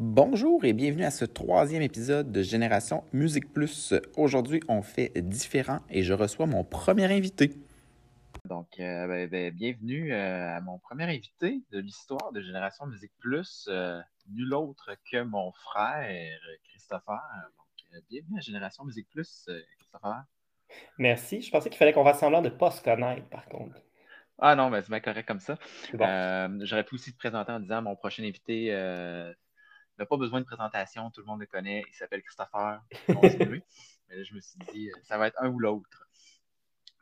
Bonjour et bienvenue à ce troisième épisode de Génération Musique Plus. Aujourd'hui, on fait différent et je reçois mon premier invité. Donc, euh, ben, ben, bienvenue euh, à mon premier invité de l'histoire de Génération Musique Plus, euh, nul autre que mon frère Christopher. Donc, bienvenue à Génération Musique Plus, Christopher. Merci. Je pensais qu'il fallait qu'on fasse semblant de ne pas se connaître, par contre. Ah non, mais c'est bien correct comme ça. J'aurais pu aussi te présenter en disant mon prochain invité n'a pas besoin de présentation, tout le monde le connaît, il s'appelle Christopher. mais là, je me suis dit, ça va être un ou l'autre.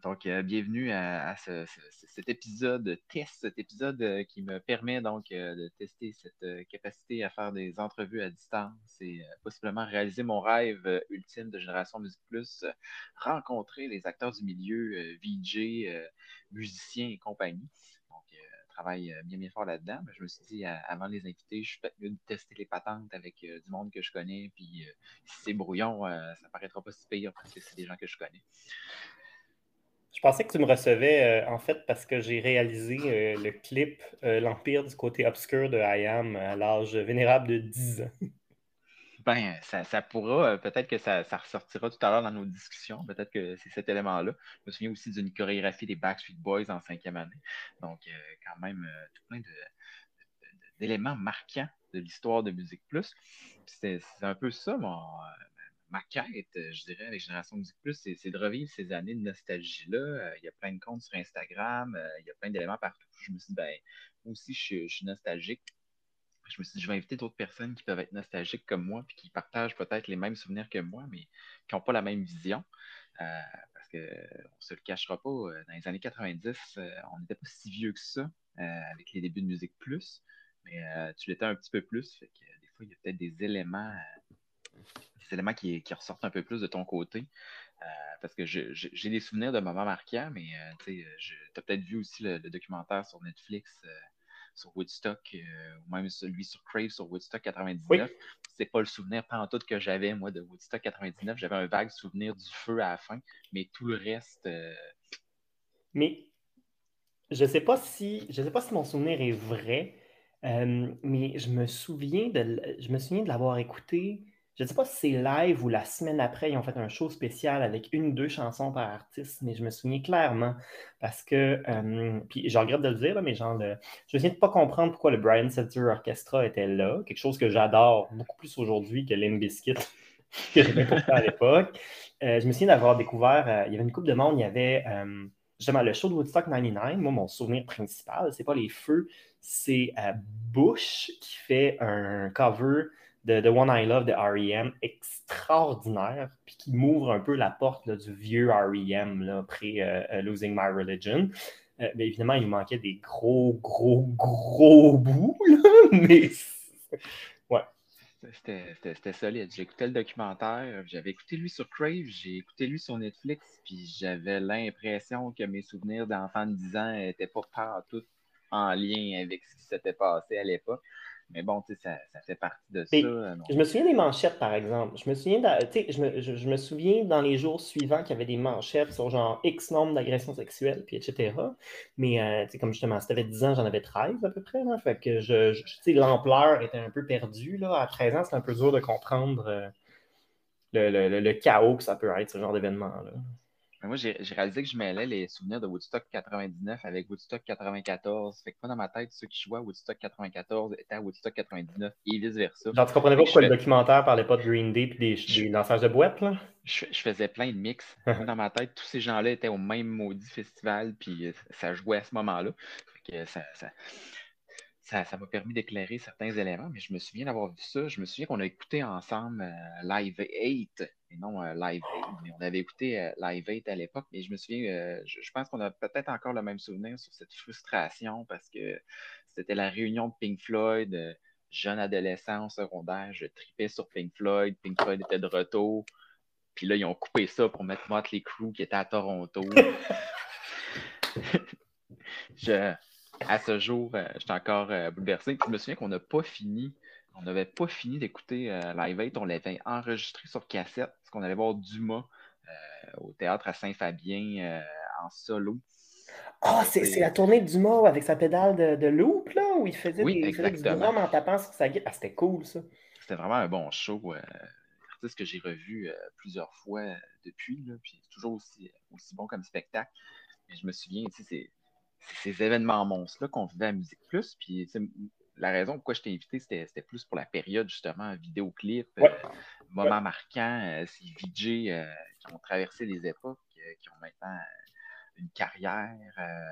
Donc, euh, bienvenue à, cet épisode test, cet épisode euh, qui me permet donc euh, de tester cette capacité à faire des entrevues à distance et possiblement réaliser mon rêve ultime de Génération Musique Plus, rencontrer les acteurs du milieu, VJ, musiciens et compagnie. Travaille bien, bien fort là-dedans. Mais je me suis dit, avant de les inviter, je suis peut-être mieux de tester les patentes avec du monde que je connais. Puis, si c'est brouillon, ça paraîtra pas si pire parce que c'est des gens que je connais. Je pensais que tu me recevais euh, en fait parce que j'ai réalisé euh, le clip euh, L'Empire du côté obscur de I Am à l'âge vénérable de 10 ans. Ben, ça, pourra, peut-être que ça, ressortira tout à l'heure dans nos discussions. Peut-être que c'est cet élément-là. Je me souviens aussi d'une chorégraphie des Backstreet Boys en cinquième année. Donc, quand même, tout plein d'éléments marquants de l'histoire de Musique Plus. C'est un peu ça, mon, ma quête, euh, je dirais, avec Génération Musique Plus, c'est de revivre ces années de nostalgie-là. Euh, il y a plein de comptes sur Instagram, euh, il y a plein d'éléments partout. Je me suis dit, ben, moi aussi, je, suis nostalgique. Je me suis dit, je vais inviter d'autres personnes qui peuvent être nostalgiques comme moi, puis qui partagent peut-être les mêmes souvenirs que moi, mais qui n'ont pas la même vision. parce qu'on ne se le cachera pas, dans les années 90, on n'était pas si vieux que ça avec les débuts de Musique Plus, mais tu l'étais un petit peu plus. Fait que des fois, il y a peut-être des éléments des éléments qui, ressortent un peu plus de ton côté. Euh, parce que j'ai des souvenirs de moments marquants, mais euh, tu as peut-être vu aussi le, documentaire sur Netflix euh, sur Woodstock, ou même celui sur Crave sur Woodstock 99. C'est pas le souvenir tout que j'avais, moi, de Woodstock 99. J'avais un vague souvenir du feu à la fin, mais tout le reste. Mais je sais pas si je sais pas si mon souvenir est vrai, mais je me souviens de je me souviens de l'avoir écouté je ne sais pas si c'est live ou la semaine après, ils ont fait un show spécial avec une ou deux chansons par artiste, mais je me souviens clairement parce que, euh, puis je regrette de le dire, mais genre, je me souviens de pas comprendre pourquoi le Brian Setzer Orchestra était là, quelque chose que j'adore beaucoup plus aujourd'hui que Limp Bizkit, que j'aimais pourtant à l'époque. Euh, je me souviens d'avoir découvert, euh, il y avait une coupe de monde, il y avait justement le show de Woodstock 99. Moi, mon souvenir principal, c'est pas les feux, c'est Bush qui fait un cover de The One I Love de R.E.M. extraordinaire, puis qui m'ouvre un peu la porte du vieux R.E.M. Là, après euh, euh, Losing My Religion. Euh, mais évidemment, il manquait des gros, gros, gros bouts, mais ouais. C'était solide. Écouté le documentaire, j'avais écouté lui sur Crave, j'ai écouté lui sur Netflix, puis j'avais l'impression que mes souvenirs d'enfant de 10 ans n'étaient pas partout en lien avec ce qui s'était passé à l'époque. Mais bon, tu sais, ça, ça, fait partie de ça. Je me souviens des manchettes, par exemple. Je me souviens, je me, je, me, souviens dans les jours suivants qu'il y avait des manchettes sur genre X nombre d'agressions sexuelles, puis etc. Mais, euh, comme justement, si tu avais 10 ans, j'en avais 13 à peu près. Là, fait que je, sais, l'ampleur était un peu perdue. Là. À 13 ans, c'est un peu dur de comprendre euh, le, le, le, chaos que ça peut être, ce genre d'événement-là. Moi, j'ai réalisé que je mêlais les souvenirs de Woodstock 99 avec Woodstock 94. Fait que moi, dans ma tête, ceux qui jouaient à Woodstock 94 étaient à Woodstock 99 et vice-versa. Genre, tu comprenais pas pourquoi le documentaire parlait pas de Green Day et des, des danseurs de boîte, là? Je, faisais plein de mix. dans ma tête, tous ces gens-là étaient au même maudit festival, puis euh, ça jouait à ce moment-là. Fait que ça, ça ça m'a permis d'éclairer certains éléments, mais je me souviens d'avoir vu ça. Je me souviens qu'on a écouté ensemble euh, Live 8, et non euh, Live 8, mais on avait écouté euh, Live 8 à l'époque, mais je me souviens, je, pense qu'on a peut-être encore le même souvenir sur cette frustration parce que c'était la réunion de Pink Floyd, jeune adolescent secondaire, je tripais sur Pink Floyd, Pink Floyd était de retour, puis là, ils ont coupé ça pour mettre Motley Crue qui était à Toronto. je à ce jour, euh, j'étais encore euh, bouleversé. je me souviens qu'on n'a pas fini, on n'avait pas fini d'écouter euh, Live 8. On l'avait enregistré sur cassette parce qu'on allait voir Dumas au théâtre à Saint-Fabien en solo. Ah, c'est la tournée du mot avec sa pédale de, de loop, là, où il faisait, Oui, des, il faisait du drum en tapant sur sa guitare. Ah, c'était cool, ça. C'était vraiment un bon show. Euh, artiste que j'ai revu euh, plusieurs fois euh, depuis, là, puis c'est toujours aussi, aussi bon comme spectacle. Mais je me souviens, tu sais, c'est ces événements monstres-là qu'on vivait à Musique Plus. Puis la raison pourquoi je t'ai invité, c'était plus pour la période, justement, vidéoclip, Ouais. euh, moments marquants, euh, ces VJ euh, qui ont traversé les époques, euh, qui ont maintenant une carrière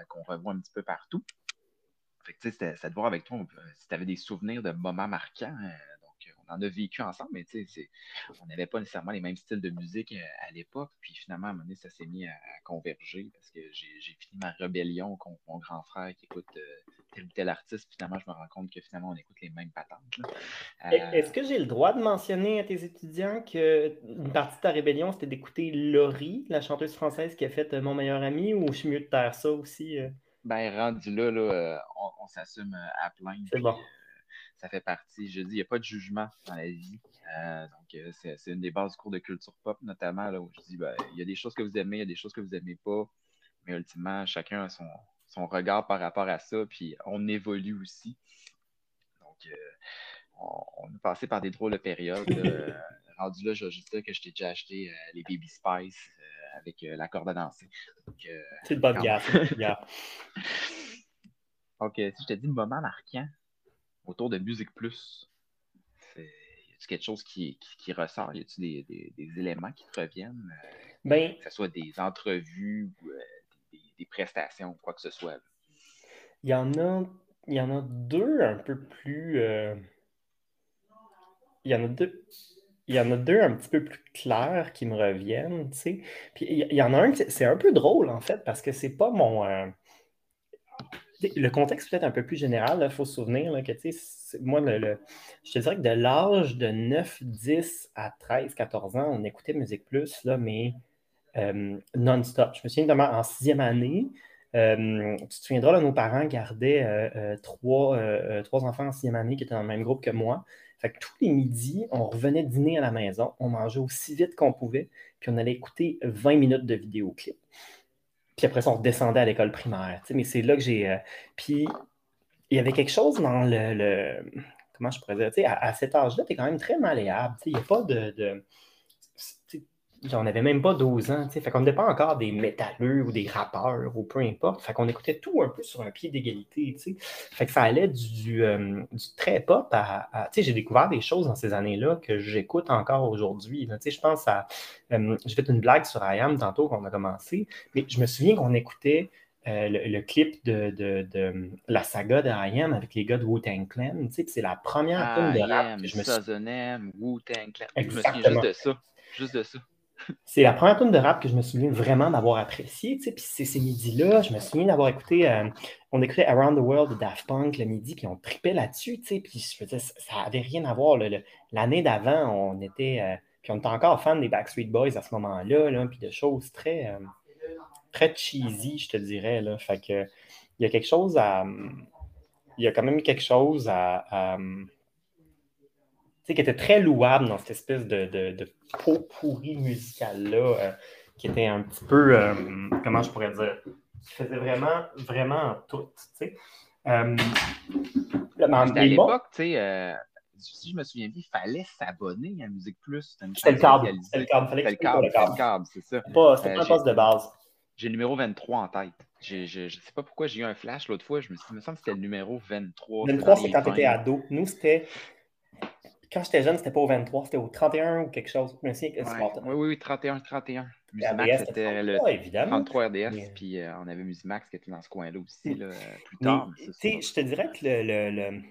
qu'on revoit un petit peu partout. Fait que, tu sais, c'était c'était de voir avec toi si tu avais des souvenirs de moments marquants. On en a vécu ensemble, mais tu sais, c'est- on n'avait pas nécessairement les mêmes styles de musique euh, à l'époque. Puis finalement, à un moment donné, ça s'est mis à, à converger parce que j'ai fini ma rébellion contre mon grand frère qui écoute euh, tel ou tel artiste. Finalement, je me rends compte que finalement, on écoute les mêmes patentes. Euh, Est-ce que j'ai le droit de mentionner à tes étudiants qu'une partie de ta rébellion, c'était d'écouter Laurie, la chanteuse française qui a fait euh, Mon meilleur ami, ou je suis mieux de taire ça aussi? euh? ben, rendu là, là, on, on s'assume à plein. C'est puis, bon. Ça fait partie. Je dis, il n'y a pas de jugement dans la vie. Euh, donc, euh, c'est une des bases du cours de culture pop, notamment, là, où je dis, ben, il y a des choses que vous aimez, il y a des choses que vous n'aimez pas. Mais ultimement, chacun a son, son regard par rapport à ça, puis on évolue aussi. Donc, euh, on, on est passé par des drôles de périodes. rendu là, je vais juste dire que je t'ai déjà acheté les Baby Spice avec la corde à danser. Donc, C'est de bonne guerre. donc, si je te dis moment marquant autour de Musique Plus, y a-tu quelque chose qui, qui, qui ressort? Y a-tu des, des- des éléments qui te reviennent? euh, Ben, que ce soit des entrevues ou euh, des, des prestations, quoi que ce soit? il y en a, il y en a deux un peu plus. euh, Il y en a deux. Il y en a deux un petit peu plus clairs qui me reviennent, tu sais. Puis il y, en a un, c'est un peu drôle en fait, parce que c'est pas mon. euh, Le contexte peut-être un peu plus général, il faut se souvenir que, moi, le, le- je te dirais que de l'âge de 9, 10 à 13, 14 ans, on écoutait Musique Plus, là, mais euh, non-stop. Je me souviens notamment en sixième année, euh, tu te souviendras, nos parents gardaient euh, trois, trois enfants en sixième année qui étaient dans le même groupe que moi. Fait que tous les midis, on revenait dîner à la maison, on mangeait aussi vite qu'on pouvait, puis on allait écouter 20 minutes de vidéoclip. Puis après ça, on redescendait à l'école primaire. Mais c'est là que j'ai. euh, Puis il y avait quelque chose dans le. Comment je pourrais dire? À, à cet âge-là, tu es quand même très malléable. Il n'y a pas de. On n'avait même pas 12 ans. tu sais, Fait qu'on n'était pas encore des métalleux ou des rappeurs ou peu importe. Fait qu'on écoutait tout un peu sur un pied d'égalité. tu sais. Fait que ça allait du, du, euh, du très pop à. à- tu sais, j'ai découvert des choses dans ces années-là que j'écoute encore aujourd'hui. Tu sais, Je pense à. euh, j'ai fait une blague sur IAM tantôt qu'on a commencé, mais je me souviens qu'on écoutait euh, le, le clip de, de- de la saga de IAM avec les gars de Wu-Tang Clan. Tu sais, puis c'est la première tune de rap I am, que je me suis Sozonem, Wu-Tang Clan. Je me souviens Exactement. juste de ça. Juste de ça. C'est la première tune de rap que je me souviens vraiment d'avoir appréciée. Puis c'est ces midis-là, je me souviens d'avoir écouté, euh, on écoutait Around the World de Daft Punk le midi, puis on tripait là-dessus. Puis ça ça avait rien à voir. L'année d'avant, on était, euh, puis on était encore fan des Backstreet Boys à ce moment-là, là, puis de choses très, euh, très cheesy, je te dirais. Là. Fait que il y a quelque chose. Il y a quand même quelque chose à. Qui était très louable dans cette espèce de, de, de pot pourri musical-là, euh, qui était un petit peu, euh, comment je pourrais dire, qui faisait vraiment, vraiment tout, tu sais. Euh, à l'époque, tu sais, euh, si je me souviens bien, il fallait s'abonner à Musique Plus. C'était le câble, c'était le câble, C'était le câble, c'est ça. C'était pas, Euh, pas un poste de base. J'ai le numéro 23 en tête. Je ne sais pas pourquoi j'ai eu un flash l'autre fois. Je me, suis- il me semble que c'était le numéro 23. 23, dans c'est quand tu étais 20. ado. Nous, c'était. Quand j'étais jeune, c'était pas au 23, c'était au 31 ou quelque chose. Je me souviens que c'est Ouais. pas- Oui, oui, oui, 31, 31. RDS, Musimax, c'était le 33, évidemment. 33 RDS, Mais- puis euh, on avait Musimax qui était dans ce coin-là aussi, Mm. là, euh, plus tard. tu sais, je te dirais que le, le- le-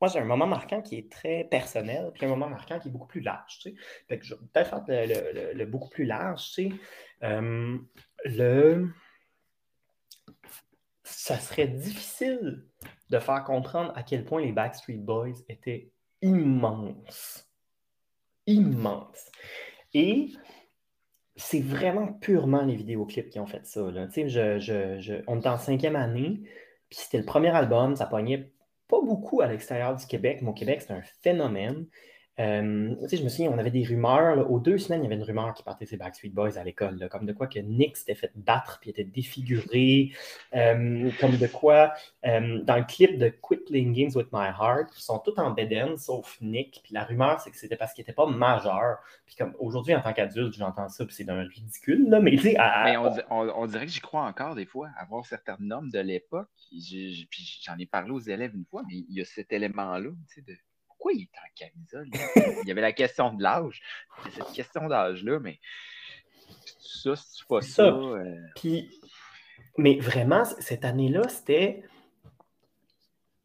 moi, j'ai un moment marquant qui est très personnel, puis un moment marquant qui est beaucoup plus large. Tu sais. Fait que je vais peut-être faire le, le- le- le beaucoup plus large. Tu sais. Euh, le... Ça serait difficile de faire comprendre à quel point les Backstreet Boys étaient immenses. Immenses. Et c'est vraiment purement les vidéoclips qui ont fait ça. Je, je- on était en cinquième année, puis c'était le premier album, ça pognait pas beaucoup à l'extérieur du Québec, mais au Québec, c'est un phénomène. Euh, je me souviens, on avait des rumeurs. aux deux semaines, il y avait une rumeur qui partait ces Backstreet Boys à l'école, comme de quoi que Nick s'était fait battre puis était défiguré. Euh, comme de quoi, euh, dans le clip de Quit Playing Games with My Heart, ils sont tous en beden sauf Nick. Puis la rumeur, c'est que c'était parce qu'il n'était pas majeur. Puis comme aujourd'hui, en tant qu'adulte, j'entends ça, puis c'est d'un ridicule. Là, mais, on, dirait que j'y crois encore des fois, avoir certaines normes de l'époque. Puis j'en ai parlé aux élèves une fois, mais il y a cet élément-là, tu sais, de pourquoi il est en camisole? Il y avait la question de l'âge. cette question d'âge-là, mais ça, c'est pas ça. Euh. Puis, mais vraiment, cette année-là, c'était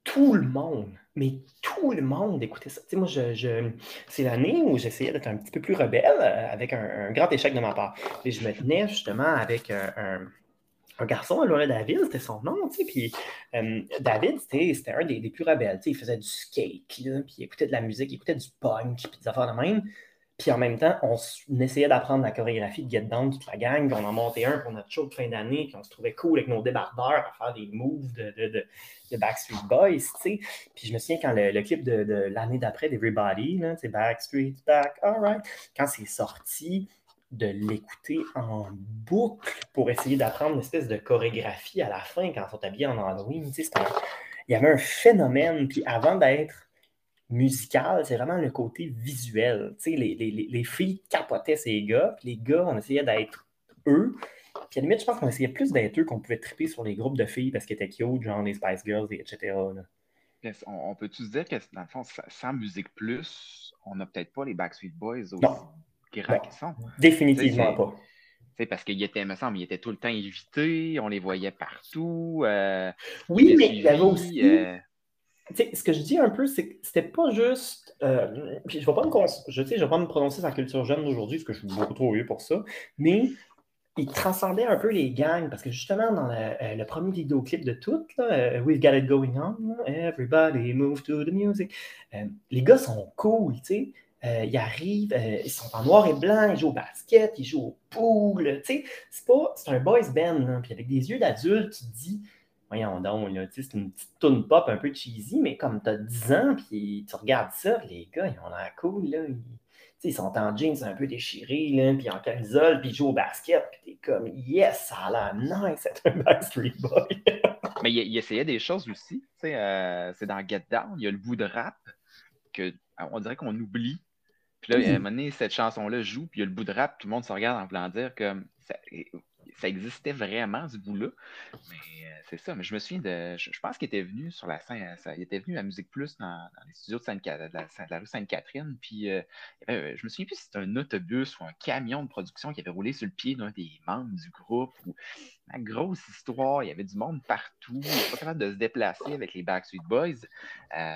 tout le monde, mais tout le monde écoutait ça. Tu sais, moi, je, c'est l'année où j'essayais d'être un petit peu plus rebelle euh, avec un, grand échec de ma part. Et je me tenais justement avec un un garçon, là, David, c'était son nom, tu sais, puis euh, David, c'était un des, plus rebelles, tu sais, il faisait du skate, puis il écoutait de la musique, il écoutait du punk, puis des affaires de même, puis en même temps, on, essayait d'apprendre la chorégraphie de Get Down, toute la gang, on en montait un pour notre show de fin d'année, puis on se trouvait cool avec nos débardeurs à faire des moves de, de, de, Backstreet Boys, tu sais, puis je me souviens quand le, clip de, l'année d'après d'Everybody, tu sais, Backstreet, Back, alright, quand c'est sorti, de l'écouter en boucle pour essayer d'apprendre une espèce de chorégraphie à la fin quand on sont habillés en Halloween. il y avait un phénomène, puis avant d'être musical, c'est vraiment le côté visuel. Les, les, les, filles capotaient ces gars, puis les gars, on essayait d'être eux. Puis à la limite, je pense qu'on essayait plus d'être eux qu'on pouvait triper sur les groupes de filles parce qu'ils étaient cute, genre les Spice Girls, etc. On, peut-tu se dire que dans le fond, sans Musique Plus, on n'a peut-être pas les Backstreet Boys aussi? Définitivement pas. C'est parce qu'il était, me semble, il était tout le temps invité, on les voyait partout. Euh, oui, mais il y avait aussi. Euh, ce que je dis un peu, c'est que c'était pas juste. Euh, je ne vais, pas me, je, je vais pas me prononcer sur la culture jeune d'aujourd'hui, parce que je suis beaucoup trop vieux pour ça, mais il transcendait un peu les gangs, parce que justement, dans le, premier vidéoclip de tout, We've Got It Going On, Everybody Move to the Music, les gars sont cool, tu sais. Euh, ils arrivent, euh, ils sont en noir et blanc, ils jouent au basket, ils jouent au pool. C'est pas, c'est un boys band. Puis avec des yeux d'adulte, tu te dis, voyons donc, c'est une petite tune pop un peu cheesy, mais comme tu as 10 ans, puis tu regardes ça, les gars, ils ont l'air cool. Là. Ils, ils sont en jeans un peu déchirés, là, puis en camisole, puis ils jouent au basket, puis t'es comme, yes, ça a l'air nice, c'est un Backstreet Boy. mais il, essayait des choses aussi. Euh, c'est dans Get Down, il y a le bout de rap que on dirait qu'on oublie puis là, à un moment donné, cette chanson-là joue, puis il y a le bout de rap, tout le monde se regarde en voulant dire que ça, existait vraiment, ce bout-là. Mais euh, c'est ça. Mais je me souviens de. Je, pense qu'il était venu sur la scène. il était venu à Musique Plus dans, les studios de, Sainte, de, la, rue Sainte-Catherine. Puis euh, je me souviens plus si c'était un autobus ou un camion de production qui avait roulé sur le pied d'un des membres du groupe. Ou, une grosse histoire. Il y avait du monde partout. Il n'était pas capable de se déplacer avec les Backstreet Boys. Euh,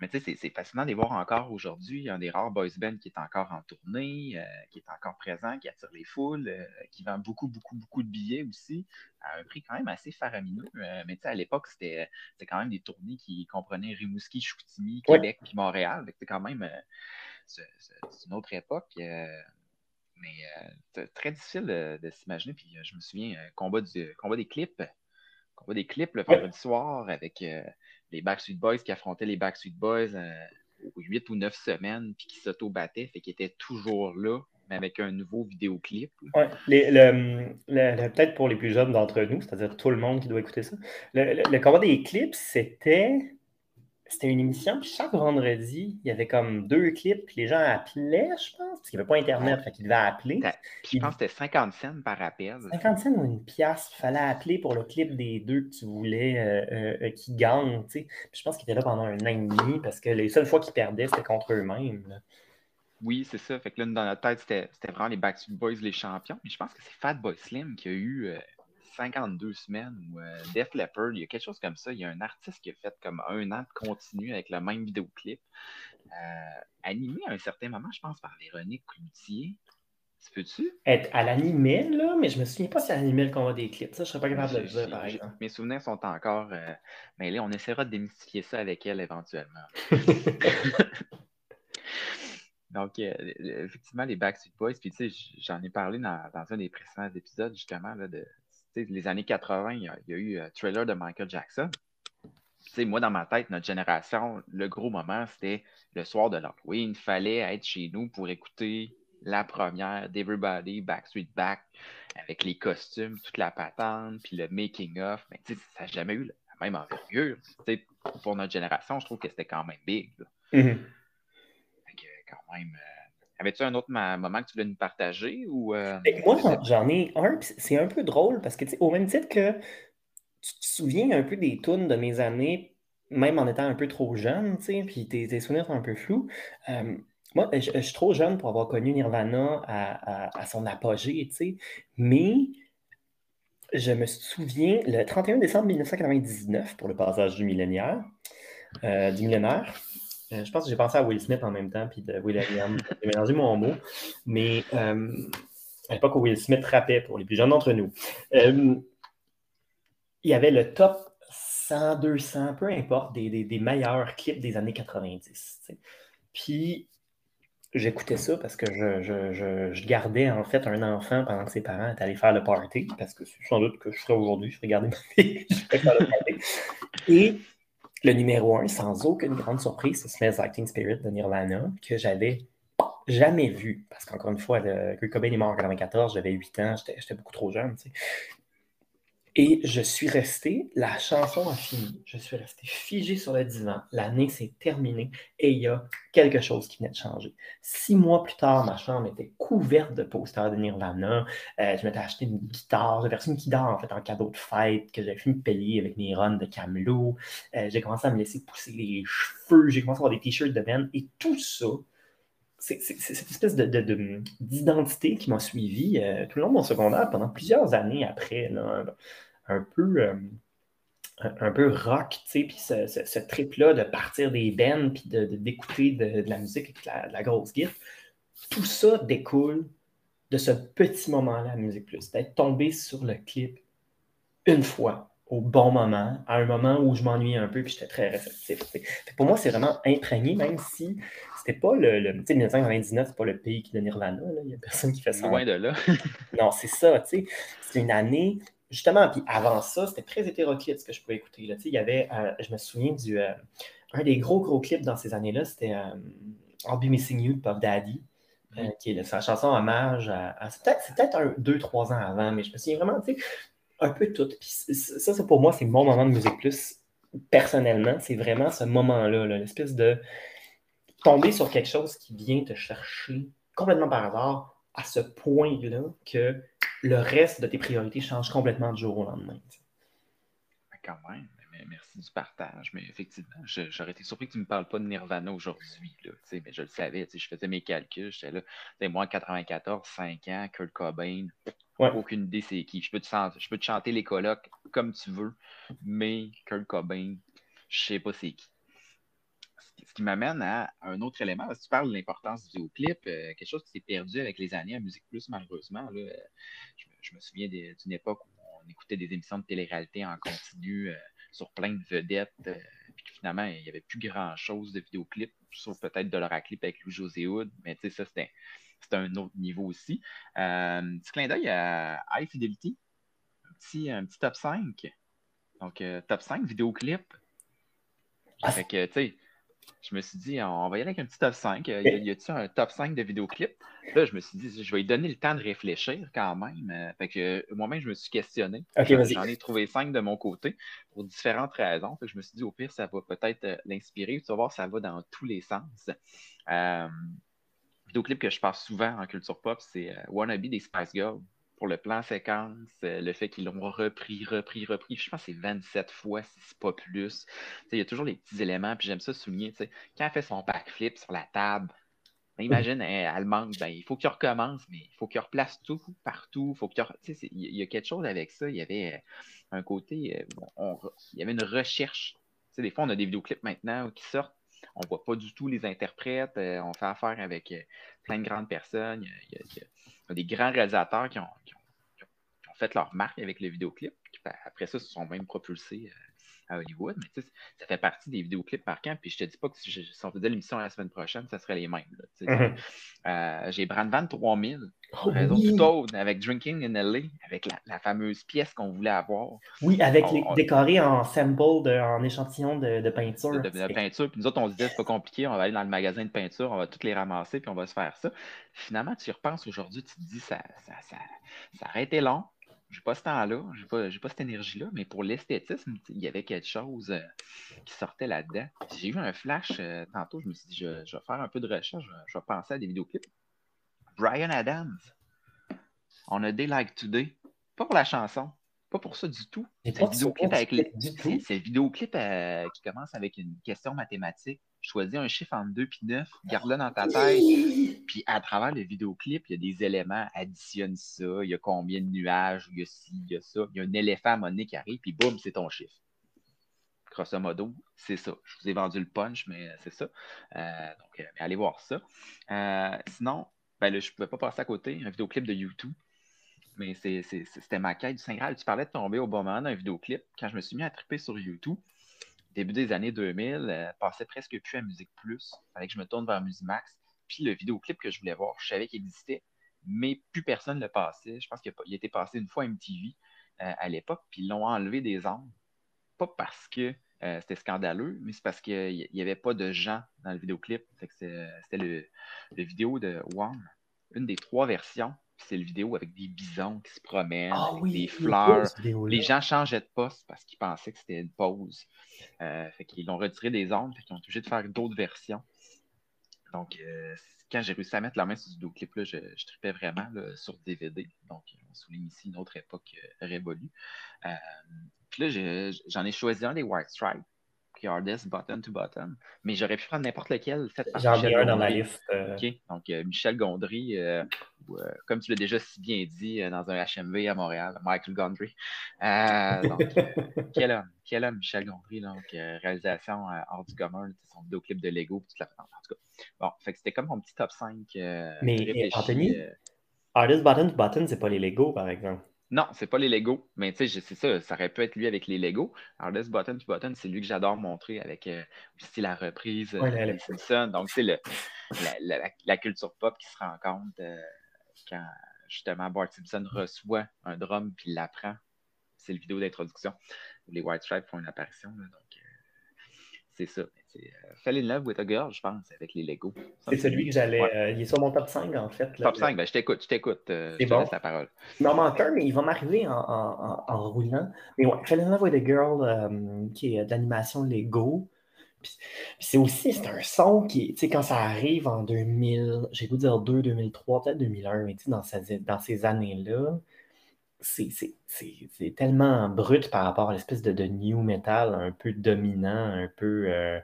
mais tu sais, c'est fascinant de les voir encore aujourd'hui. Il y a un des rares boys bands qui est encore en tournée, euh, qui est encore présent, qui attire les foules, euh, qui vend beaucoup, beaucoup, beaucoup de billets aussi, à un prix quand même assez faramineux. Euh, mais tu sais, à l'époque, c'était quand même des tournées qui comprenaient Rimouski, Choutimi, Québec, puis Montréal. C'est quand même c'est une autre époque. mais c'est très difficile de, s'imaginer. Puis je me souviens, combat, du, combat des clips, combat des clips le vendredi soir avec les Backstreet Boys qui affrontaient les Backstreet Boys euh, huit ou neuf semaines, puis qui s'auto-battaient, fait qu'ils étaient toujours là, mais avec un nouveau vidéoclip. Oui, peut-être pour les plus jeunes d'entre nous, c'est-à-dire tout le monde qui doit écouter ça, le combat des clips, c'était c'était une émission, puis chaque vendredi, il y avait comme deux clips, puis les gens appelaient, je pense, parce qu'il n'y avait pas Internet, fait qu'ils devaient appeler. Je pense que c'était 50 cents par appel. 50 cents ou une pièce, il fallait appeler pour le clip des deux que tu voulais euh, euh, euh, qui gagnent, tu sais. je pense qu'ils étaient là pendant un an et demi, parce que les seules fois qu'ils perdaient, c'était contre eux-mêmes. Oui, c'est ça. Fait que là, dans notre tête, c'était vraiment les Backstreet Boys, les champions. Mais je pense que c'est Fatboy Slim qui a eu 52 semaines ou euh, Def Leppard, il y a quelque chose comme ça. Il y a un artiste qui a fait comme un an de continu avec le même vidéoclip, euh, animé à un certain moment, je pense, par Véronique Cloutier. Tu peux-tu? Être à l'animé, là, mais je me souviens pas si elle animait le combat des clips. Ça, je serais pas capable de le dire, par exemple. Mes souvenirs sont encore. Euh, mais là, on essaiera de démystifier ça avec elle éventuellement. Donc, effectivement, les Backstreet Boys, puis tu sais, j'en ai parlé dans, dans, un des précédents épisodes, justement, là, de les années 80, il y a, eu euh, Trailer de Michael Jackson. moi, dans ma tête, notre génération, le gros moment, c'était le soir de l'Halloween. Il fallait être chez nous pour écouter la première d'Everybody, Backstreet Back, avec les costumes, toute la patente, puis le making-of. Mais ça n'a jamais eu la même envergure. pour notre génération, je trouve que c'était quand même big. Mm-hmm. quand même. Euh, avais-tu un autre moment que tu voulais nous partager? Ou, euh, moi, j'en ai un, c'est un peu drôle parce que, au même titre que tu te souviens un peu des tunes de mes années, même en étant un peu trop jeune, tu sais, puis tes, souvenirs sont un peu flous. Euh, moi, je, suis trop jeune pour avoir connu Nirvana à, son apogée, tu sais, mais je me souviens, le 31 décembre 1999, pour le passage du millénaire, euh, du millénaire, euh, je pense que j'ai pensé à Will Smith en même temps, puis de Will William. J'ai mélangé mon mot, mais à l'époque où Will Smith rappait, pour les plus jeunes d'entre nous, il y avait le top 100, 200, peu importe, des, meilleurs clips des années 90. Puis j'écoutais ça parce que je, gardais en fait un enfant pendant que ses parents étaient allés faire le party, parce que c'est sans doute que je ferais aujourd'hui, je ferais garder ma fille, je ferais faire le party. Et le numéro un, sans aucune grande surprise, c'est Smells Acting Spirit de Nirvana, que j'avais jamais vu, parce qu'encore une fois, le, Kurt Cobain est mort en 94, j'avais 8 ans, j'étais beaucoup trop jeune. Et je suis resté, la chanson a fini, je suis resté figé sur le divan, l'année s'est terminée et il y a quelque chose qui venait de changer. Six mois plus tard, ma chambre était couverte de posters de Nirvana, euh, je m'étais acheté une guitare, j'avais reçu une guitare en fait en cadeau de fête que j'avais fait me payer avec mes runs de Camelot, euh, j'ai commencé à me laisser pousser les cheveux, j'ai commencé à avoir des t-shirts de Ben et tout ça, c'est cette espèce d'identité qui m'a suivi euh, tout le long de mon secondaire pendant plusieurs années après, un peu. Euh, un peu rock, tu puis ce, ce, trip-là de partir des bennes, puis d'écouter de, la musique avec de la, grosse guitare, tout ça découle de ce petit moment-là à Musique Plus, d'être tombé sur le clip une fois, au bon moment, à un moment où je m'ennuyais un peu, puis j'étais très réceptif. Pour moi, c'est vraiment imprégné, même si c'était pas le. le tu sais, 1999, c'est pas le pays qui de Nirvana. Il n'y a personne qui fait ça. Loin de là. non, c'est ça, tu sais. C'est une année. Justement, puis avant ça, c'était très hétéroclite ce que je pouvais écouter. Là. Il y avait, euh, je me souviens du. Euh, un des gros, gros clips dans ces années-là, c'était euh, I'll Be Missing You de Puff Daddy. Mm-hmm. qui est sa chanson hommage à. c'est peut-être un, deux, trois ans avant, mais je me souviens vraiment, tu sais, un peu tout. Ça, ça, pour moi, c'est mon moment de musique plus. Personnellement, c'est vraiment ce moment-là, l'espèce de tomber sur quelque chose qui vient te chercher complètement par hasard à ce point-là que le reste de tes priorités change complètement du jour au lendemain. Ben, quand même. merci du partage. Mais effectivement, j'aurais été surpris que tu ne me parles pas de Nirvana aujourd'hui. Mais je le savais. Je faisais mes calculs. J'étais là. Moi, en 94, 5 ans, Kurt Cobain, aucune idée c'est qui. Je peux, te, chanter les colloques comme tu veux, mais Kurt Cobain, je sais pas c'est qui ce qui m'amène à un autre élément. Si tu parles de l'importance du vidéoclip, euh, quelque chose qui s'est perdu avec les années à Musique Plus, malheureusement. Euh, je, me souviens d'une époque où on écoutait des émissions de télé-réalité en continu euh, sur plein de vedettes, puis finalement, il n'y avait plus grand-chose de vidéoclip, sauf peut-être de l'oraclip avec Louis-José Hood, mais tu sais, ça, c'était un autre niveau aussi. petit clin d'œil à High Fidelity, un petit, un petit top 5. Donc, top 5 vidéoclip. Ah, fait que, tu sais, je me suis dit, on va y aller avec un petit top 5. Y a-t-il un top 5 de vidéoclips? Là, je me suis dit, je vais lui donner le temps de réfléchir quand même. Euh, fait que moi-même, je me suis questionné. J'en ai trouvé 5 de mon côté pour différentes raisons. je me suis dit, au pire, ça va peut-être euh, l'inspirer. Tu vas voir, ça va dans tous les sens. Euh, vidéoclip que je passe souvent en culture pop, c'est Wannabe des Spice Girls pour le plan séquence, euh, le fait qu'ils l'ont repris, repris, repris. Je pense que c'est 27 fois, si c'est pas plus. Il y a toujours les petits éléments, puis j'aime ça souligner. Quand elle fait son backflip sur la table, ben, imagine, elle, manque, ben, il faut qu'il recommence, mais il faut qu'il replace tout partout. Il y a quelque chose avec ça. Il y avait euh, un côté, euh, il y avait une recherche. des fois, on a des vidéoclips maintenant qui sortent on ne voit pas du tout les interprètes. on fait affaire avec plein de grandes personnes. Il y a, des grands réalisateurs qui ont, fait leur marque avec le vidéoclip. après ça, se sont même propulsés à Hollywood, mais ça fait partie des vidéoclips marquants. Puis je te dis pas que si, je, on faisait l'émission la semaine prochaine, ça serait les mêmes. Mm-hmm. Euh, j'ai Brandvan 3000, oh, raison oui. avec Drinking in LA, avec la, fameuse pièce qu'on voulait avoir. Oui, avec les décorés en sample, en échantillon de, peinture. De, peinture. Puis nous autres, on se disait, c'est pas compliqué, on va aller dans le magasin de peinture, on va toutes les ramasser, puis on va se faire ça. Finalement, tu y repenses aujourd'hui, tu te dis, ça, ça, ça, ça aurait été long j'ai pas ce temps-là, j'ai pas, pas cette énergie-là, mais pour l'esthétisme, il y avait quelque chose euh, qui sortait là-dedans. J'ai eu un flash euh, tantôt, je me suis dit, je, vais faire un peu de recherche, je, vais penser à des vidéoclips. Brian Adams, on a Day Like Today, pas pour la chanson, pas pour ça du tout. C'est un vidéoclip avec les... C'est vidéoclip euh, qui commence avec une question mathématique choisis un chiffre entre 2 et 9, garde-le dans ta tête. Puis à travers le vidéoclip, il y a des éléments, additionne ça, il y a combien de nuages, il y a ci, il y a ça. Il y a un éléphant à monnaie qui arrive, puis boum, c'est ton chiffre. Grosso modo, c'est ça. Je vous ai vendu le punch, mais c'est ça. Euh, donc, euh, allez voir ça. Euh, sinon, ben je ne pouvais pas passer à côté. Un vidéoclip de YouTube mais c'était ma quête du Saint Graal. Tu parlais de tomber au bon moment dans un vidéoclip. Quand je me suis mis à triper sur YouTube, début des années 2000, euh, passait presque plus à Musique Plus. Il fallait que je me tourne vers Musimax. Puis le vidéoclip que je voulais voir, je savais qu'il existait, mais plus personne ne le passait. Je pense qu'il était passé une fois à MTV euh, à l'époque, puis ils l'ont enlevé des ondes. Pas parce que euh, c'était scandaleux, mais c'est parce qu'il n'y avait pas de gens dans le vidéoclip. C'était le, le, vidéo de One, une des trois versions c'est le vidéo avec des bisons qui se promènent, ah avec des fleurs. Les gens changeaient de poste parce qu'ils pensaient que c'était une pause. Euh, fait qu'ils l'ont retiré des ondes, fait qu'ils ont été obligés de faire d'autres versions. Donc, euh, quand j'ai réussi à mettre la main sur ce vidéoclip-là, je, je tripais vraiment sur DVD. Donc, on souligne ici une autre époque euh, révolue. puis là, j'en ai choisi un des White Stripes hardest button to button. Mais j'aurais pu prendre n'importe lequel. J'en ai un dans ma liste. Euh. OK. Donc, euh, Michel Gondry, euh, comme tu l'as déjà si bien dit dans un HMV à Montréal, Michael Gondry. donc, quel homme, quel homme, Michel Gondry. Donc, réalisation hors du commun, son vidéoclip de Lego, toute la En tout cas, bon, fait que c'était comme mon petit top 5. mais Anthony, Hardest Button to Button, c'est pas les Lego, par exemple. Non, c'est pas les Lego, mais tu sais, c'est ça, ça aurait pu être lui avec les Lego. Alors, this button to button, c'est lui que j'adore montrer avec euh, aussi la reprise euh, Simpsons. Donc, c'est la, la, culture pop qui se rend compte euh, quand justement Bart Simpson reçoit un drum puis l'apprend. C'est le vidéo d'introduction où les White Stripes font une apparition. donc, c'est ça. C'est euh, Fall in Love with a Girl, je pense, avec les Lego. C'est celui que j'allais. Euh, il est sur mon top 5, en fait. top 5, ben, je t'écoute, je t'écoute. Euh, je te bon. laisse la parole. Il m'en manque un, mais il va m'arriver en, en, en, roulant. Mais ouais, Fall in Love with a Girl, qui est d'animation Lego. Puis, c'est aussi, c'est un son qui, tu sais, quand ça arrive en 2000, j'ai goût dire 2, 2003, peut-être 2001, mais tu sais, dans, dans ces années-là, c'est tellement brut par rapport à l'espèce de, de, new metal un peu dominant, un peu, euh,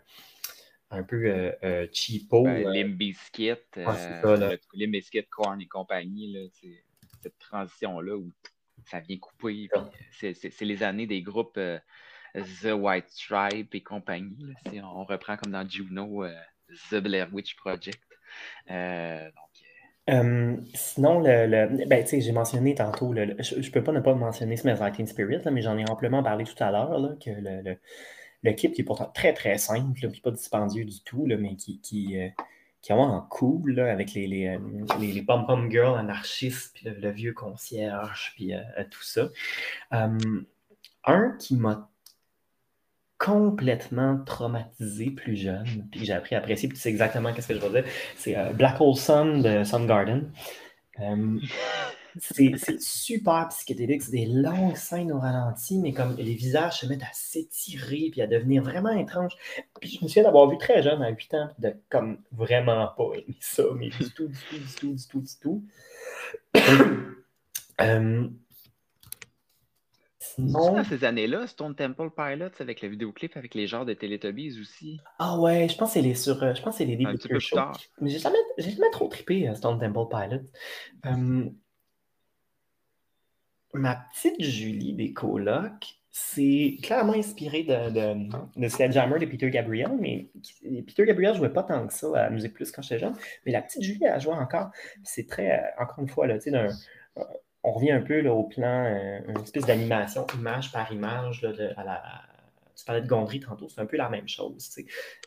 un peu euh, euh cheapo. Ben, Limbiskit, euh, Limbiskit, Korn et compagnie, là, cette transition-là où ça vient couper. C'est les années des groupes The White Stripe et compagnie. si on reprend comme dans Juno, The Blair Witch Project. donc, euh, sinon, le, ben, j'ai mentionné tantôt, je ne peux pas ne pas mentionner Smells Like Spirit, mais j'en ai amplement parlé tout à l'heure, que le, le, clip qui est pourtant très très simple, puis pas dispendieux du tout, là, mais qui, qui, euh, qui est vraiment cool, avec les, les, euh, les pom-pom girls anarchistes, puis le, vieux concierge, puis tout ça. un qui m'a complètement traumatisé plus jeune, puis j'ai appris à apprécier, puis c'est exactement ce que je veux dire. C'est euh, Black Hole Sun de Soundgarden. Euh, c'est super psychédélique, c'est des longues scènes au ralenti, mais comme les visages se mettent à s'étirer puis à devenir vraiment étranges. Puis je me souviens d'avoir vu très jeune, à 8 ans, de comme vraiment pas aimer ça, mais du tout, du tout, du tout, du tout, du tout. euh, dans ces années-là, Stone Temple Pilots avec le vidéoclip avec les genres de Teletubbies aussi? Ah ouais, je pense que c'est les sur. Euh, je pense c'est les débuts de show. Mais j'ai jamais, jamais trop trippé euh, Stone Temple Pilots. Hum, ma petite Julie des colocs, c'est clairement inspiré de, de, de Sledgehammer de Peter Gabriel, mais Peter Gabriel ne jouait pas tant que ça à Musique Plus quand j'étais jeune, mais la petite Julie, a joué encore. C'est très, euh, encore une fois, là, tu sais, d'un on revient un peu là, au plan, euh, une espèce d'animation image par image là, à la tu parlais de Gondry tantôt, c'est un peu la même chose.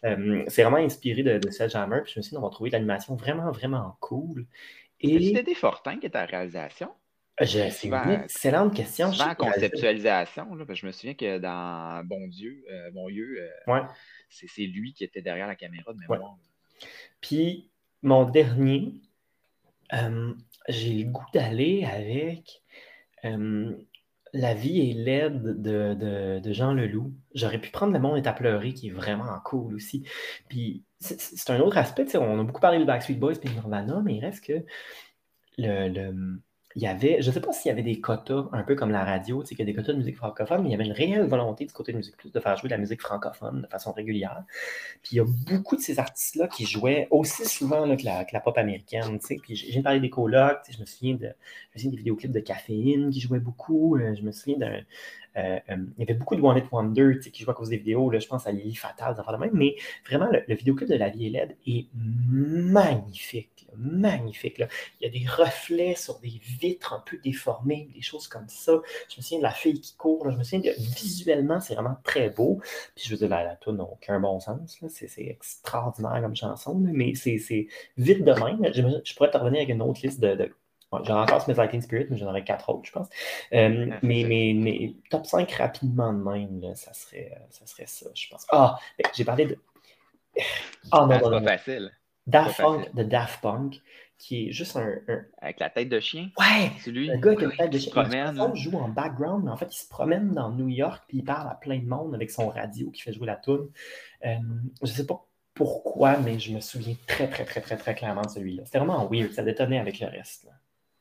c'est vraiment inspiré de, de Jammer. Puis je me suis dit, on va trouver l'animation vraiment, vraiment cool. Et... C'était des Fortin qui était à la réalisation? C'est une excellente question. En conceptualisation, là, je me souviens que dans Bon Dieu, Bon Dieu, c'est lui qui était derrière la caméra de mémoire. Puis mon dernier, euh, j'ai le goût d'aller avec euh, La vie est laide de, de, Jean Leloup. J'aurais pu prendre Le monde est à pleurer, qui est vraiment cool aussi. Puis c'est un autre aspect. On a beaucoup parlé de Backstreet Boys et Nirvana, mais il reste que le il y avait, je ne sais pas s'il y avait des quotas, un peu comme la radio, tu qu'il y a des quotas de musique francophone, mais il y avait une réelle volonté du côté de Musique Plus de faire jouer de la musique francophone de façon régulière. Puis il y a beaucoup de ces artistes-là qui jouaient aussi souvent que, la, pop américaine, tu sais. Puis j'ai parlé des colocs, je me souviens de, je me souviens des vidéoclips de Caféine qui jouaient beaucoup. Euh, je me souviens d'un, euh, euh, il y avait beaucoup de One It Wonder qui jouaient à cause des vidéos. Là, je pense à Lily Fatal, ça de même. Mais vraiment, le, vidéoclip de La vie est est magnifique. magnifique. Là. Il y a des reflets sur des vitres un peu déformées, des choses comme ça. Je me souviens de la fille qui court. Je me souviens de visuellement, c'est vraiment très beau. Puis je veux dire, la, la n'a aucun bon sens. C'est extraordinaire comme chanson. mais c'est vite de même. Je, pourrais te revenir avec une autre liste de J'aurais encore Smith Lightning Spirit, mais j'en aurais quatre autres, je pense. Euh, mais, mais, top 5 rapidement de même, ça, serait, euh, ça serait ça, je pense. Ah, ben, j'ai parlé de. Ah non, non, non. pas facile. Daft Punk, de Daft Punk, qui est juste un, Avec la tête de chien? Ouais! C'est lui? Le gars avec la tête de chien. Il joue en background, mais en fait, il se promène dans New York, puis il parle à plein de monde avec son radio qui fait jouer la tune. Euh, je sais pas pourquoi, mais je me souviens très, très, très, très, très clairement de celui-là. C'était vraiment weird, ça détonnait avec le reste. Là.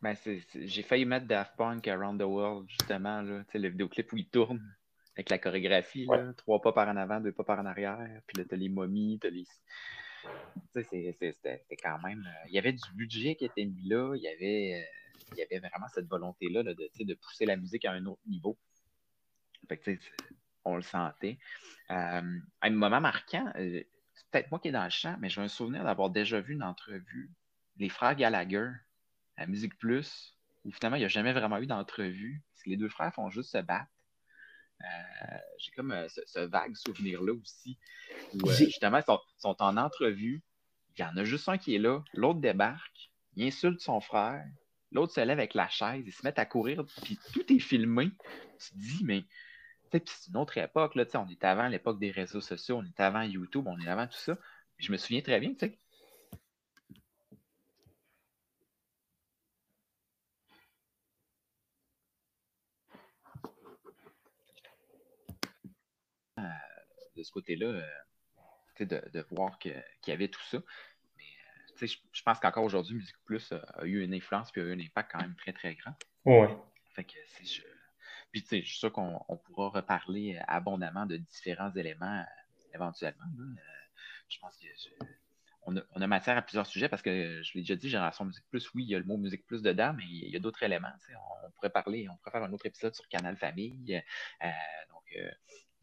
Ben, j'ai failli mettre Daft Punk Around the World, justement, là, le vidéoclip où il tourne avec la chorégraphie, trois pas par en avant, deux pas par en arrière, puis là, t'as les momies, t'as les. C'était quand même. Euh, il y avait du budget qui était mis là, il y avait, euh, il y avait vraiment cette volonté-là de, de pousser la musique à un autre niveau. Fait que, on le sentait. Euh, un moment marquant, c'est peut-être moi qui est dans le champ, mais j'ai un souvenir d'avoir déjà vu une entrevue, les frères Gallagher à Musique Plus, où finalement, il n'y a jamais vraiment eu d'entrevue. Les deux frères font juste se battre. Euh, j'ai comme euh, ce, vague souvenir-là aussi, où euh, justement, ils sont, en entrevue. Il y en a juste un qui est là, l'autre débarque, il insulte son frère, l'autre se lève avec la chaise, ils se mettent à courir, puis tout est filmé. Tu te dis, mais c'est une autre époque, là, on est avant l'époque des réseaux sociaux, on est avant YouTube, on est avant tout ça. Je me souviens très bien, tu sais, de ce côté-là, euh, de, voir qu'il y avait tout ça. Mais euh, je, pense qu'encore aujourd'hui, Musique Plus a, eu une influence et a eu un impact quand même très, très grand. Ouais. Fait que je... Puis, tu sais, je suis sûr qu'on pourra reparler abondamment de différents éléments euh, éventuellement. je pense que on, a, matière à plusieurs sujets parce que je l'ai déjà dit, Génération Musique Plus, oui, il y a le mot Musique Plus dedans, mais il y a, d'autres éléments. On, pourrait parler, on pourrait faire un autre épisode sur Canal Famille. donc,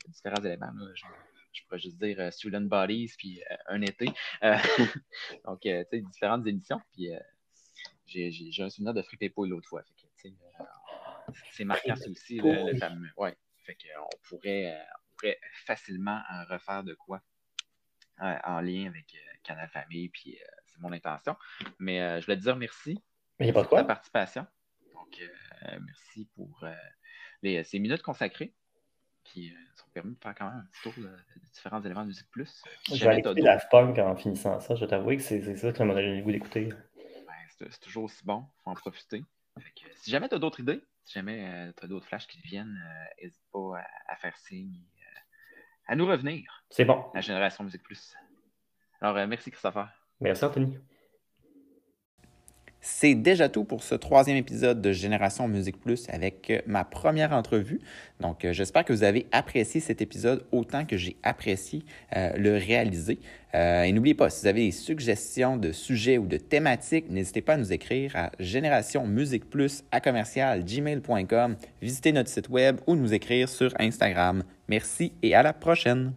différents éléments. Je, pourrais juste dire euh, Student Bodies, puis euh, un été. Euh, donc, tu sais, différentes émissions. Puis, j'ai un souvenir de Free Pépo l'autre fois. c'est marquant, ça aussi, le, fameux. Ouais. Fait qu'on pourrait, on pourrait facilement en refaire de quoi en lien avec Canal Famille, puis c'est mon intention. Mais je voulais te dire merci pour ta participation. Donc, merci pour les, ces minutes consacrées qui euh, sont permis de faire quand même un petit tour de, différents éléments de musique plus. je vais aller écouter la Punk en finissant ça. Je vais t'avouer que c'est ça que m'a donné le goût d'écouter. Ben, c'est toujours aussi bon, il faut en profiter. si jamais tu as d'autres idées, si jamais euh, tu as d'autres flashs qui te viennent, n'hésite euh, pas à, faire signe, à nous revenir. C'est bon. La génération Musique Plus. Alors, merci Christopher. Merci Anthony. C'est déjà tout pour ce troisième épisode de Génération Musique Plus avec euh, ma première entrevue. Donc, euh, j'espère que vous avez apprécié cet épisode autant que j'ai apprécié euh, le réaliser. et n'oubliez pas, si vous avez des suggestions de sujets ou de thématiques, n'hésitez pas à nous écrire à génération musique plus à commercial gmail.com. Visitez notre site web ou nous écrire sur Instagram. Merci et à la prochaine.